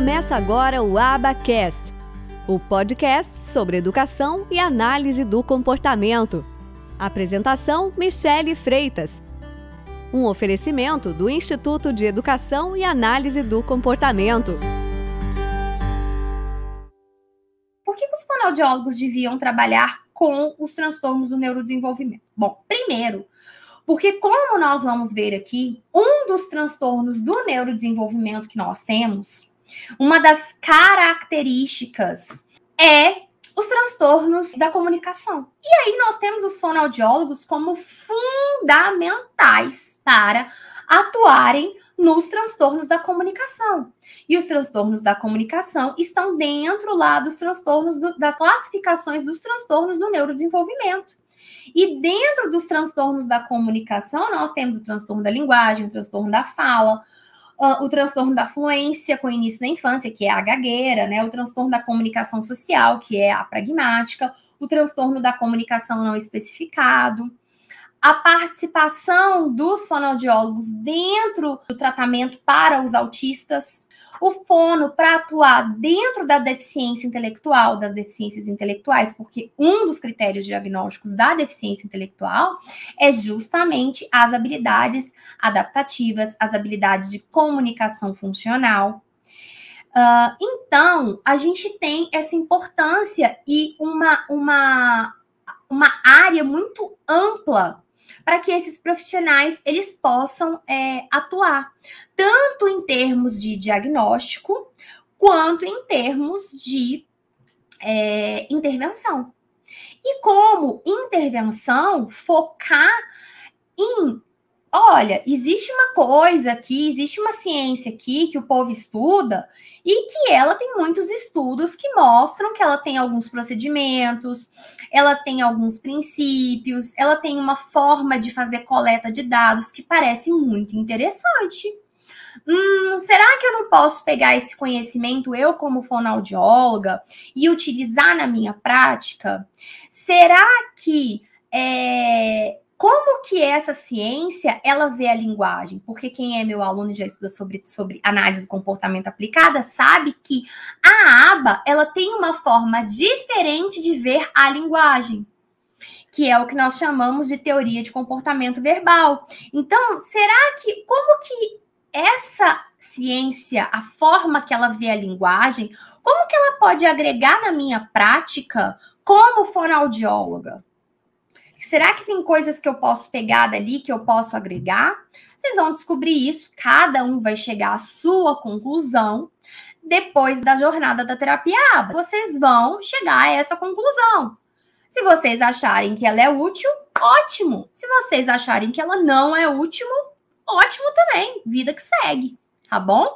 Começa agora o Abacast, o podcast sobre educação e análise do comportamento. Apresentação: Michele Freitas. Um oferecimento do Instituto de Educação e Análise do Comportamento. Por que os fonoaudiólogos deviam trabalhar com os transtornos do neurodesenvolvimento? Bom, primeiro, porque como nós vamos ver aqui, um dos transtornos do neurodesenvolvimento que nós temos uma das características é os transtornos da comunicação. E aí nós temos os fonoaudiólogos como fundamentais para atuarem nos transtornos da comunicação. E os transtornos da comunicação estão dentro lá dos transtornos do, das classificações dos transtornos do neurodesenvolvimento. E dentro dos transtornos da comunicação, nós temos o transtorno da linguagem, o transtorno da fala, uh, o transtorno da fluência com início na infância, que é a gagueira, né? O transtorno da comunicação social, que é a pragmática, o transtorno da comunicação não especificado, a participação dos fonoaudiólogos dentro do tratamento para os autistas, o fono para atuar dentro da deficiência intelectual, das deficiências intelectuais, porque um dos critérios diagnósticos da deficiência intelectual é justamente as habilidades adaptativas, as habilidades de comunicação funcional. Uh, então, a gente tem essa importância e uma, uma, uma área muito ampla para que esses profissionais eles possam é, atuar, tanto em termos de diagnóstico, quanto em termos de é, intervenção. E como intervenção, focar em olha, existe uma coisa aqui, existe uma ciência aqui que o povo estuda e que ela tem muitos estudos que mostram que ela tem alguns procedimentos, ela tem alguns princípios, ela tem uma forma de fazer coleta de dados que parece muito interessante. Hum, será que eu não posso pegar esse conhecimento, eu como fonoaudióloga, e utilizar na minha prática? Será que é, essa ciência ela vê a linguagem? Porque quem é meu aluno e já estuda sobre, sobre análise do comportamento aplicada sabe que a aba ela tem uma forma diferente de ver a linguagem, que é o que nós chamamos de teoria de comportamento verbal. Então, será que como que essa ciência, a forma que ela vê a linguagem, como que ela pode agregar na minha prática como fonoaudióloga? Será que tem coisas que eu posso pegar dali, que eu posso agregar? Vocês vão descobrir isso, cada um vai chegar à sua conclusão depois da jornada da terapia ABA. Vocês vão chegar a essa conclusão. Se vocês acharem que ela é útil, ótimo. Se vocês acharem que ela não é útil, ótimo também. Vida que segue, tá bom?